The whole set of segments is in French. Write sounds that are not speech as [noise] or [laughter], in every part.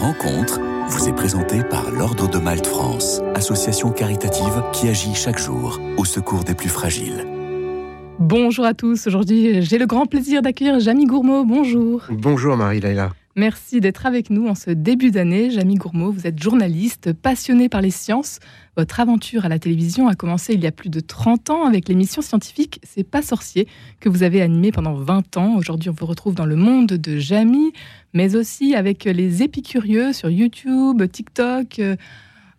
rencontre vous est présentée par l'Ordre de Malte France, association caritative qui agit chaque jour au secours des plus fragiles. Bonjour à tous, aujourd'hui j'ai le grand plaisir d'accueillir Jamie Gourmaud, bonjour. Bonjour Marie-Laila. Merci d'être avec nous en ce début d'année. Jamie Gourmaud, vous êtes journaliste, passionné par les sciences. Votre aventure à la télévision a commencé il y a plus de 30 ans avec l'émission scientifique C'est pas sorcier que vous avez animée pendant 20 ans. Aujourd'hui, on vous retrouve dans le monde de Jamie, mais aussi avec les épicurieux sur YouTube, TikTok. Euh,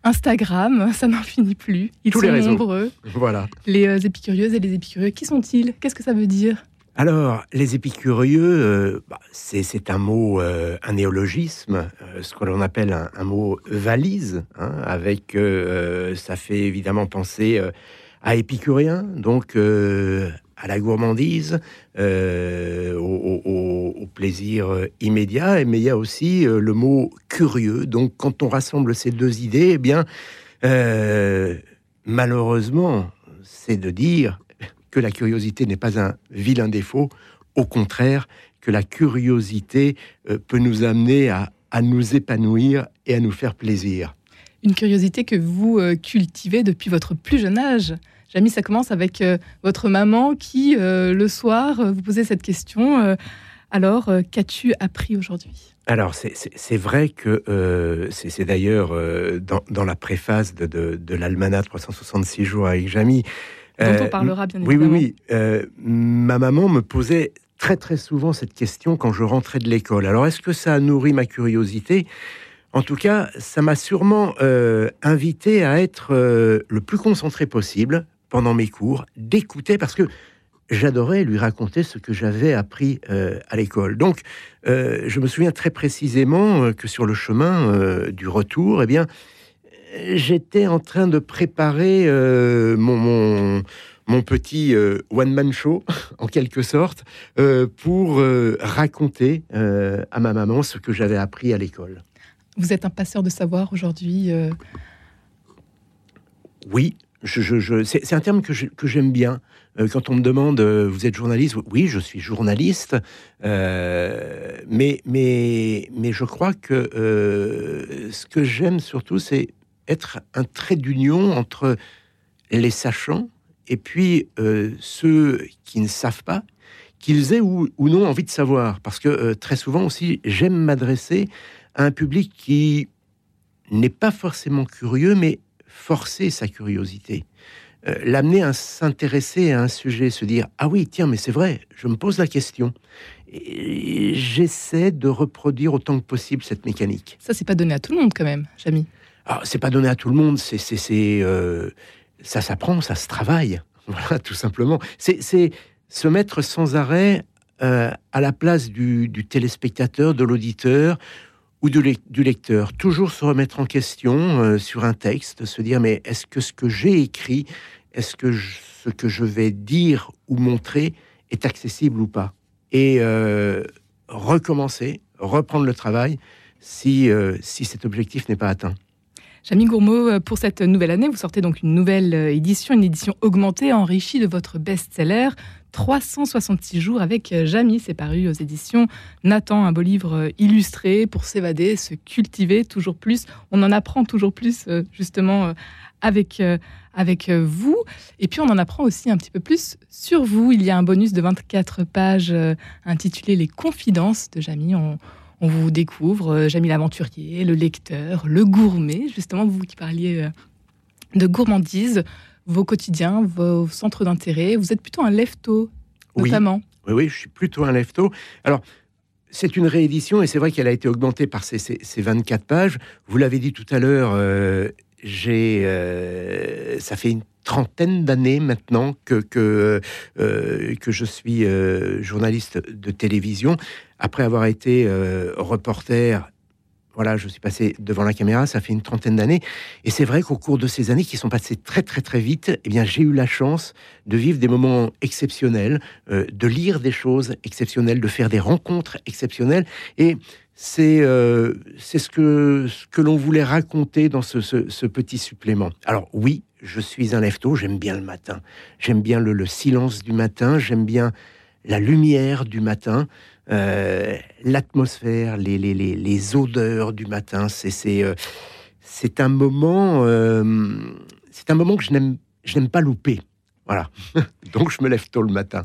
Instagram, [laughs] ça n'en finit plus. Ils sont nombreux. Voilà. Les euh, épicurieuses et les épicurieux, qui sont-ils? Qu'est-ce que ça veut dire? Alors, les épicurieux, euh, bah, c'est un mot, euh, un néologisme, euh, ce que l'on appelle un, mot valise, hein, avec, ça fait évidemment penser à épicurien, donc à la gourmandise, au, plaisir immédiat, mais il y a aussi le mot curieux. Donc, quand on rassemble ces deux idées, eh bien, malheureusement, c'est de dire que la curiosité n'est pas un vilain défaut, au contraire, que la curiosité euh, peut nous amener à, nous épanouir et à nous faire plaisir. Une curiosité que vous euh, cultivez depuis votre plus jeune âge. Jamie, ça commence avec euh, votre maman qui, le soir, vous posait cette question. alors, qu'as-tu appris aujourd'hui? Alors, c'est vrai que c'est d'ailleurs dans, la préface de, de, de l'Almanach 366 jours avec Jamie, dont on euh, parlera bien oui, évidemment. Oui, oui, euh, ma maman me posait très très souvent cette question quand je rentrais de l'école. Alors, est-ce que ça a nourri ma curiosité? En tout cas, ça m'a sûrement euh, invité à être le plus concentré possible pendant mes cours, d'écouter, parce que j'adorais lui raconter ce que j'avais appris à l'école. Donc, je me souviens très précisément que sur le chemin du retour, eh bien, j'étais en train de préparer euh, mon, mon, petit euh, one-man show, [laughs] en quelque sorte, euh, pour raconter à ma maman ce que j'avais appris à l'école. Vous êtes un passeur de savoir aujourd'hui Oui, je, c'est un terme que j'aime bien. Quand on me demande, vous êtes journaliste? Oui, je suis journaliste, mais, mais, mais je crois que ce que j'aime surtout, c'est être un trait d'union entre les sachants et puis euh, ceux qui ne savent pas, qu'ils aient ou, non envie de savoir. Parce que euh, très souvent aussi, j'aime m'adresser à un public qui n'est pas forcément curieux, mais forcer sa curiosité. Euh, l'amener à s'intéresser à un sujet, se dire Ah oui, tiens, mais c'est vrai, je me pose la question. J'essaie de reproduire autant que possible cette mécanique. Ça, c'est pas donné à tout le monde quand même, Jamie. Ah, c'est pas donné à tout le monde, c'est, euh, ça s'apprend, ça se travaille, [laughs] voilà, tout simplement. C'est, se mettre sans arrêt euh, à la place du, téléspectateur, de l'auditeur ou du, lecteur. Toujours se remettre en question euh, sur un texte, se dire mais est-ce que ce que j'ai écrit, est-ce que ce que je vais dire ou montrer est accessible ou pas? Et recommencer, reprendre le travail si, si cet objectif n'est pas atteint. Jamie Gourmaud, euh, pour cette nouvelle année, vous sortez donc une nouvelle euh, édition, une édition augmentée, enrichie de votre best-seller 366 jours avec euh, Jamie. C'est paru aux éditions Nathan, un beau livre illustré pour s'évader, se cultiver toujours plus. On en apprend toujours plus, justement, avec, avec vous. Et puis, on en apprend aussi un petit peu plus sur vous. Il y a un bonus de 24 pages intitulé Les confidences de Jamie. On, on vous découvre, euh, Jamie l'aventurier, le lecteur, le gourmet, justement, vous qui parliez euh, de gourmandise, vos quotidiens, vos centres d'intérêt. Vous êtes plutôt un lefto, notamment. Oui, oui, je suis plutôt un lefto. Alors, c'est une réédition et c'est vrai qu'elle a été augmentée par ces, 24 pages. Vous l'avez dit tout à l'heure, euh, j'ai, ça fait une trentaine d'années maintenant que, que, que je suis journaliste de télévision après avoir été euh, reporter, voilà, je suis passé devant la caméra, ça fait une trentaine d'années. Et c'est vrai qu'au cours de ces années qui sont passées très très très vite, eh bien j'ai eu la chance de vivre des moments exceptionnels, euh, de lire des choses exceptionnelles, de faire des rencontres exceptionnelles. Et c'est euh, ce que, ce que l'on voulait raconter dans ce, ce, petit supplément. Alors oui, je suis un lève-tôt, j'aime bien le matin, j'aime bien le silence du matin, j'aime bien la lumière du matin. L'atmosphère, les, les, les, les, odeurs du matin. C'est c'est un moment c'est un moment que je n'aime pas louper. Voilà. [laughs] donc je me lève tôt le matin.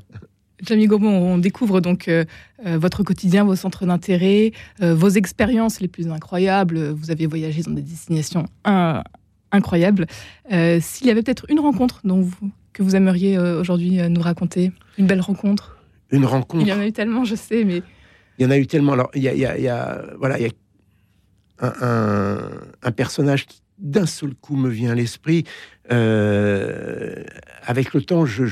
Jamie Gaumont, on découvre donc euh, euh, votre quotidien, vos centres d'intérêt, euh, vos expériences les plus incroyables. Vous avez voyagé dans des destinations incroyables. S'il y avait peut-être une rencontre dont que vous aimeriez aujourd'hui nous raconter, une belle rencontre? Une rencontre. Il y en a eu tellement, je sais, mais. Il y en a eu tellement. Alors, il y a, il y a, voilà, il y a un, un, un personnage qui d'un seul coup me vient à l'esprit. Euh, avec le temps, je,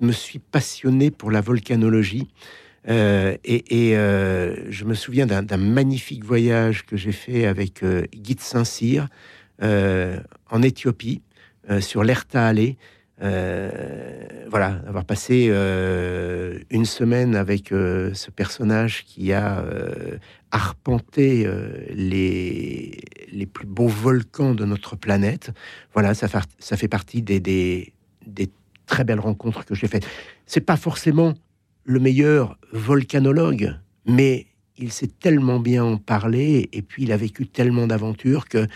me suis passionné pour la volcanologie. Euh, et, euh, je me souviens d'un magnifique voyage que j'ai fait avec Guy de Saint-Cyr en Éthiopie, sur l'Erta Allée. Voilà, avoir passé une semaine avec ce personnage qui a arpenter euh, les, les plus beaux volcans de notre planète. Voilà, ça, fait, ça fait partie des, des, très belles rencontres que j'ai faites. C'est pas forcément le meilleur volcanologue, mais il sait tellement bien en parler et puis il a vécu tellement d'aventures que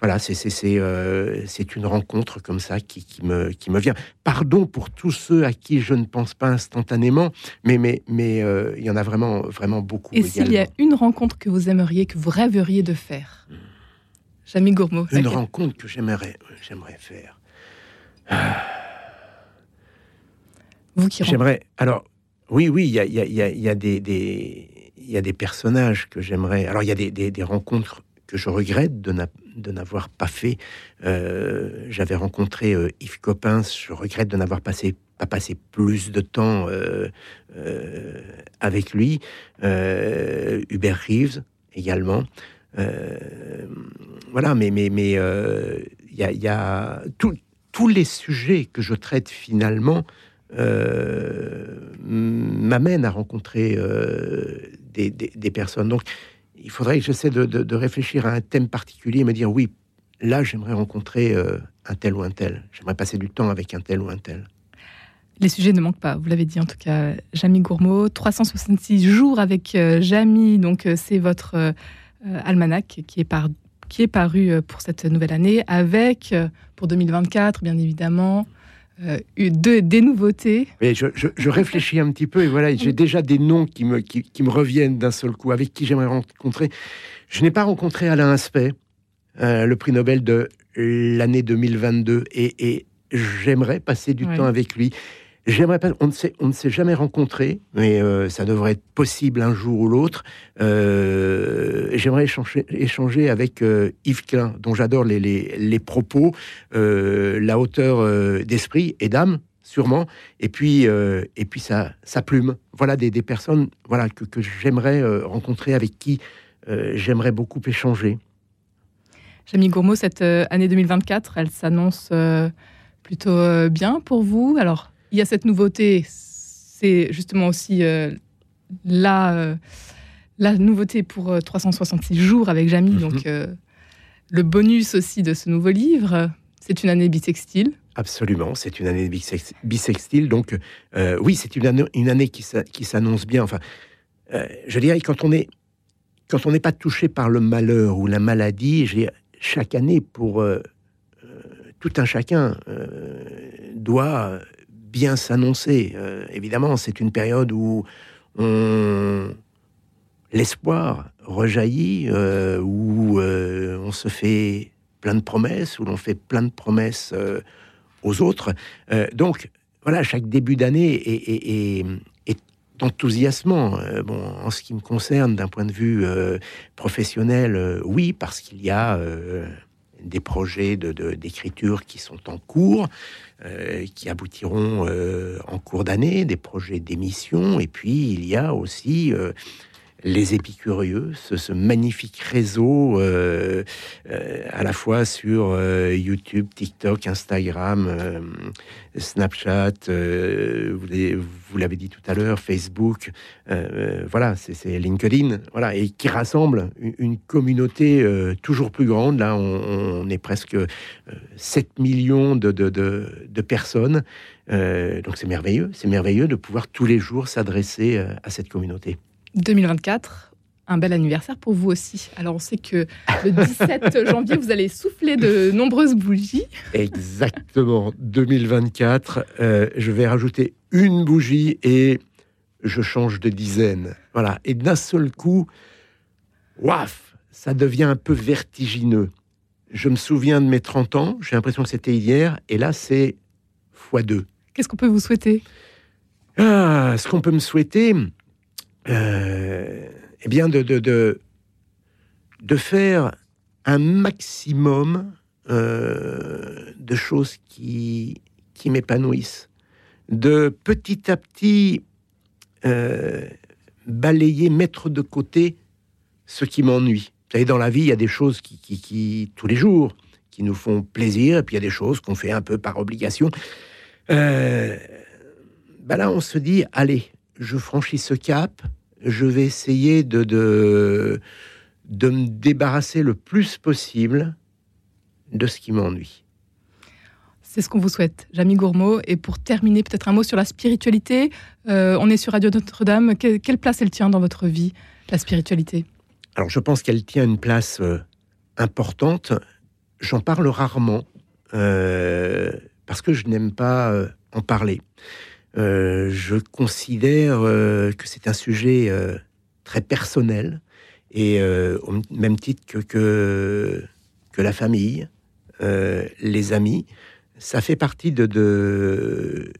voilà, euh, c'est une rencontre comme ça qui, me, qui me vient. Pardon pour tous ceux à qui je ne pense pas instantanément, mais mais mais euh, il y en a vraiment vraiment beaucoup. Et s'il y a une rencontre que vous aimeriez, que vous rêveriez de faire, Jamie Gourmaud. Une rencontre que j'aimerais j'aimerais faire. Vous qui j'aimerais. Alors oui oui, il y a, y, a, y a des, des il y a des personnages que j'aimerais. Alors il y a des, des, des rencontres que je regrette de n'avoir pas fait. Euh, j'avais rencontré euh, Yves Coppens, je regrette de n'avoir passé pas passé plus de temps euh, avec lui. Hubert Reeves également. voilà, mais mais mais il y a, y a tous les sujets que je traite finalement m'amènent à rencontrer des, des, des, personnes. Donc il faudrait que j'essaie de, réfléchir à un thème particulier et me dire oui, là j'aimerais rencontrer euh, un tel ou un tel. J'aimerais passer du temps avec un tel ou un tel. Les sujets ne manquent pas, vous l'avez dit en tout cas, Jamie Gourmaud. 366 jours avec euh, Jamie, donc euh, c'est votre almanach est, par, qui est paru pour cette nouvelle année, avec pour 2024 bien évidemment euh, de, des nouveautés. je, réfléchis un petit peu et voilà, j'ai déjà des noms qui me, qui, me reviennent d'un seul coup, avec qui j'aimerais rencontrer. Je n'ai pas rencontré Alain Aspect, euh, le prix Nobel de l'année 2022, et, et j'aimerais passer du temps avec lui. J'aimerais pas. On ne s'est, on ne s'est jamais rencontré, mais euh, ça devrait être possible un jour ou l'autre. Euh, j'aimerais échanger, échanger avec euh, Yves Klein, dont j'adore les, les, les propos, la hauteur d'esprit et d'âme, sûrement. Et puis, et puis sa, sa plume. Voilà des, des personnes, voilà que, que j'aimerais rencontrer, avec qui j'aimerais beaucoup échanger. Jamie Gourmaud, cette année 2024, elle s'annonce plutôt bien pour vous. Alors? Il y a cette nouveauté, c'est justement aussi euh, la, euh, la nouveauté pour 366 euh, jours avec Jamie, mhm. donc le bonus aussi de ce nouveau livre. C'est une année bisextile. Absolument, c'est une année bisextile. Donc, oui, c'est une année, une année qui s'annonce bien. Enfin, je dirais, quand on est quand on n'est pas touché par le malheur ou la maladie, je chaque année, pour tout un chacun, doit bien s'annoncer. Euh, évidemment, c'est une période où l'espoir rejaillit, euh, où euh, on se fait plein de promesses, où l'on fait plein de promesses aux autres. donc, voilà, chaque début d'année est, enthousiasmant. bon, en ce qui me concerne, d'un point de vue professionnel, oui, parce qu'il y a des projets d'écriture qui sont en cours, euh, qui aboutiront euh, en cours d'année, des projets d'émission, et puis il y a aussi euh, les épicurieux, ce, magnifique réseau euh, euh, à la fois sur YouTube, TikTok, Instagram, Snapchat, vous l'avez dit tout à l'heure, Facebook, voilà, c'est LinkedIn, voilà, et qui rassemble une, communauté toujours plus grande. Là, on, est presque 7 millions de personnes. donc c'est merveilleux, c'est merveilleux de pouvoir tous les jours s'adresser à cette communauté. 2024, un bel anniversaire pour vous aussi. Alors on sait que le 17 [laughs] janvier, vous allez souffler de nombreuses bougies. Exactement, 2024, euh, je vais rajouter une bougie et je change de dizaine. Voilà, et d'un seul coup, waf, ça devient un peu vertigineux. Je me souviens de mes 30 ans, j'ai l'impression que c'était hier, et là c'est x2. Qu'est-ce qu'on peut vous souhaiter? Ah, Ce qu'on peut me souhaiter, euh, eh bien de, de, de, faire un maximum euh, de choses qui, qui m'épanouissent, de petit à petit euh, balayer, mettre de côté ce qui m'ennuie. Vous savez, dans la vie, il y a des choses qui, qui, tous les jours, qui nous font plaisir, et puis il y a des choses qu'on fait un peu par obligation. Euh, ben là, on se dit, allez, je franchis ce cap, je vais essayer de, de, me débarrasser le plus possible de ce qui m'ennuie. C'est ce qu'on vous souhaite, Jamie Gourmaud. Et pour terminer, peut-être un mot sur la spiritualité. Euh, on est sur Radio Notre-Dame. quelle place elle tient dans votre vie, la spiritualité? Alors, je pense qu'elle tient une place euh, importante. J'en parle rarement euh, parce que je n'aime pas en parler. Euh, je considère euh, que c'est un sujet euh, très personnel et au même titre que, que, la famille, les amis, ça fait partie de, de,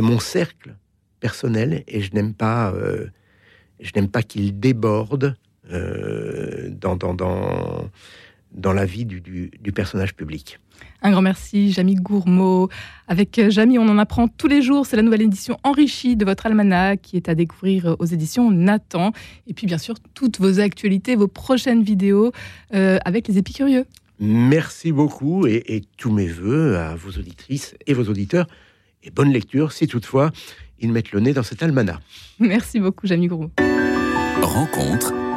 mon cercle personnel et je n'aime pas, je pas qu'il déborde dans, dans, dans la vie du, du, du personnage public. Un grand merci, Jamie Gourmaud. Avec euh, Jamie, on en apprend tous les jours. C'est la nouvelle édition enrichie de votre almanach qui est à découvrir euh, aux éditions Nathan. Et puis, bien sûr, toutes vos actualités, vos prochaines vidéos euh, avec les épicurieux. Merci beaucoup et, tous mes voeux à vos auditrices et vos auditeurs. Et bonne lecture si toutefois ils mettent le nez dans cet almanach. Merci beaucoup, Jamie Gourmaud. Rencontre